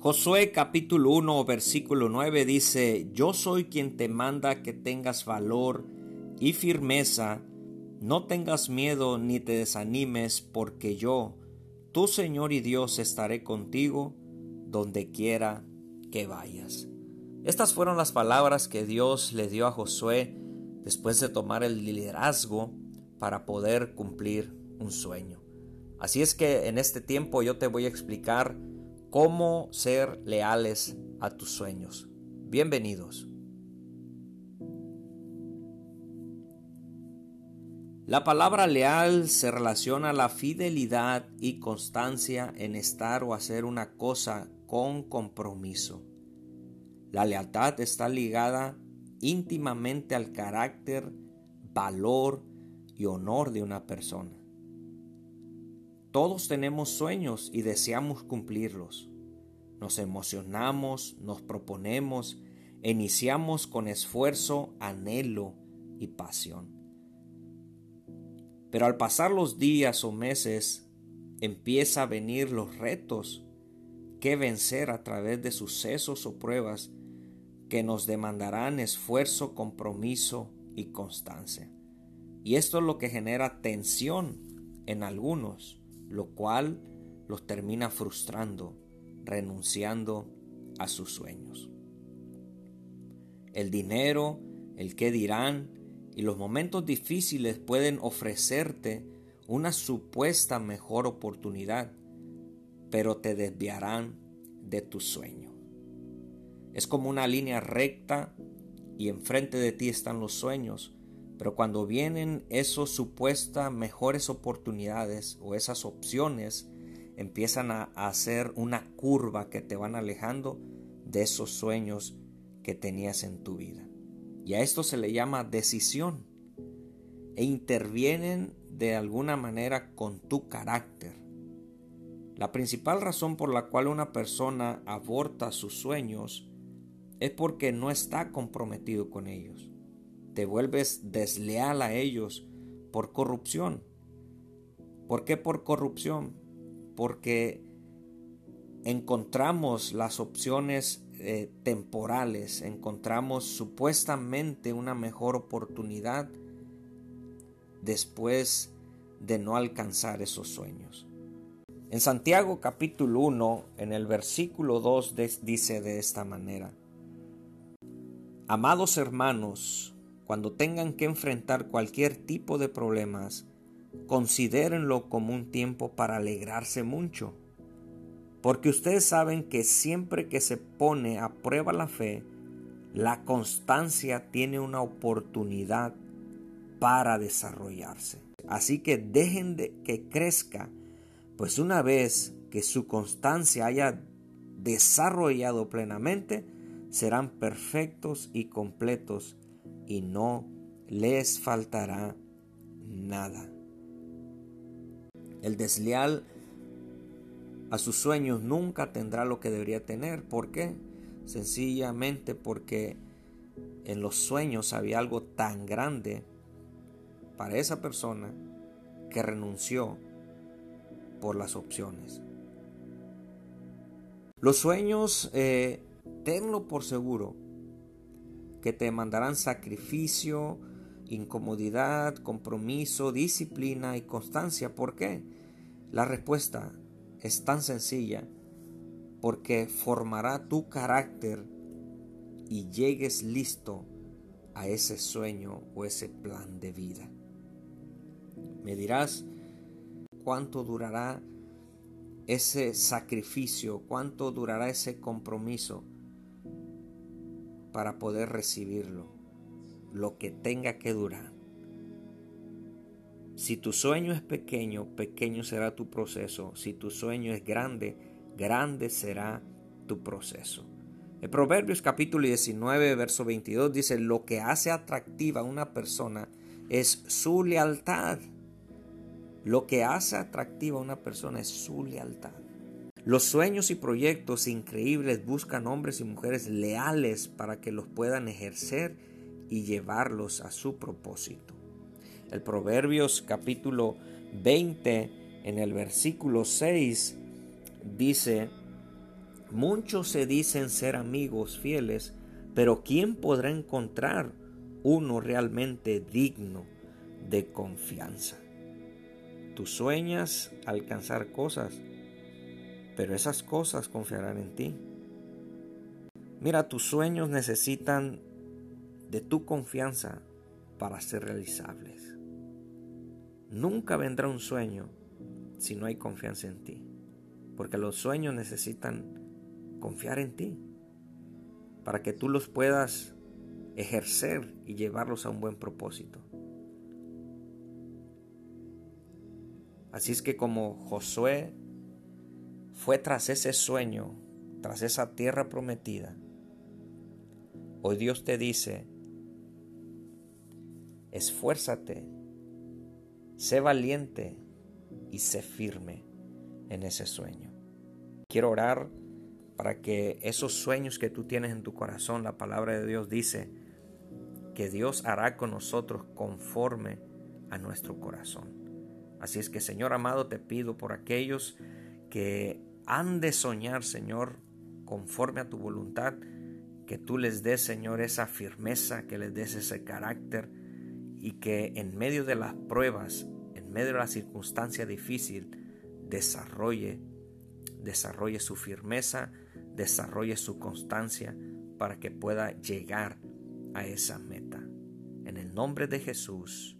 Josué capítulo 1 versículo 9 dice, Yo soy quien te manda que tengas valor y firmeza, no tengas miedo ni te desanimes, porque yo, tu Señor y Dios, estaré contigo donde quiera que vayas. Estas fueron las palabras que Dios le dio a Josué después de tomar el liderazgo para poder cumplir un sueño. Así es que en este tiempo yo te voy a explicar cómo ser leales a tus sueños. Bienvenidos. La palabra leal se relaciona a la fidelidad y constancia en estar o hacer una cosa con compromiso. La lealtad está ligada íntimamente al carácter, valor y honor de una persona. Todos tenemos sueños y deseamos cumplirlos. Nos emocionamos, nos proponemos, iniciamos con esfuerzo, anhelo y pasión. Pero al pasar los días o meses, empieza a venir los retos que vencer a través de sucesos o pruebas que nos demandarán esfuerzo, compromiso y constancia. Y esto es lo que genera tensión en algunos, lo cual los termina frustrando, renunciando a sus sueños. El dinero, el qué dirán y los momentos difíciles pueden ofrecerte una supuesta mejor oportunidad, pero te desviarán de tu sueño. Es como una línea recta y enfrente de ti están los sueños, pero cuando vienen esas supuestas mejores oportunidades o esas opciones, empiezan a hacer una curva que te van alejando de esos sueños que tenías en tu vida. Y a esto se le llama decisión. E intervienen de alguna manera con tu carácter. La principal razón por la cual una persona aborta sus sueños es porque no está comprometido con ellos. Te vuelves desleal a ellos por corrupción. ¿Por qué por corrupción? Porque encontramos las opciones eh, temporales, encontramos supuestamente una mejor oportunidad después de no alcanzar esos sueños. En Santiago capítulo 1, en el versículo 2 dice de esta manera, Amados hermanos, cuando tengan que enfrentar cualquier tipo de problemas, considérenlo como un tiempo para alegrarse mucho, porque ustedes saben que siempre que se pone a prueba la fe, la constancia tiene una oportunidad para desarrollarse. Así que dejen de que crezca, pues una vez que su constancia haya desarrollado plenamente, serán perfectos y completos y no les faltará nada. El desleal a sus sueños nunca tendrá lo que debería tener. ¿Por qué? Sencillamente porque en los sueños había algo tan grande para esa persona que renunció por las opciones. Los sueños eh, tenlo por seguro que te mandarán sacrificio, incomodidad, compromiso, disciplina y constancia. ¿Por qué? La respuesta es tan sencilla porque formará tu carácter y llegues listo a ese sueño o ese plan de vida. Me dirás cuánto durará ese sacrificio, cuánto durará ese compromiso para poder recibirlo, lo que tenga que durar. Si tu sueño es pequeño, pequeño será tu proceso. Si tu sueño es grande, grande será tu proceso. El Proverbios capítulo 19, verso 22 dice, lo que hace atractiva a una persona es su lealtad. Lo que hace atractiva a una persona es su lealtad. Los sueños y proyectos increíbles buscan hombres y mujeres leales para que los puedan ejercer y llevarlos a su propósito. El Proverbios capítulo 20 en el versículo 6 dice, Muchos se dicen ser amigos fieles, pero ¿quién podrá encontrar uno realmente digno de confianza? Tú sueñas alcanzar cosas, pero esas cosas confiarán en ti. Mira, tus sueños necesitan de tu confianza para ser realizables. Nunca vendrá un sueño si no hay confianza en ti, porque los sueños necesitan confiar en ti para que tú los puedas ejercer y llevarlos a un buen propósito. Así es que como Josué fue tras ese sueño, tras esa tierra prometida, hoy Dios te dice, esfuérzate, sé valiente y sé firme en ese sueño. Quiero orar para que esos sueños que tú tienes en tu corazón, la palabra de Dios dice que Dios hará con nosotros conforme a nuestro corazón. Así es que Señor amado, te pido por aquellos que han de soñar, Señor, conforme a tu voluntad, que tú les des, Señor, esa firmeza, que les des ese carácter y que en medio de las pruebas, en medio de la circunstancia difícil, desarrolle, desarrolle su firmeza, desarrolle su constancia para que pueda llegar a esa meta. En el nombre de Jesús.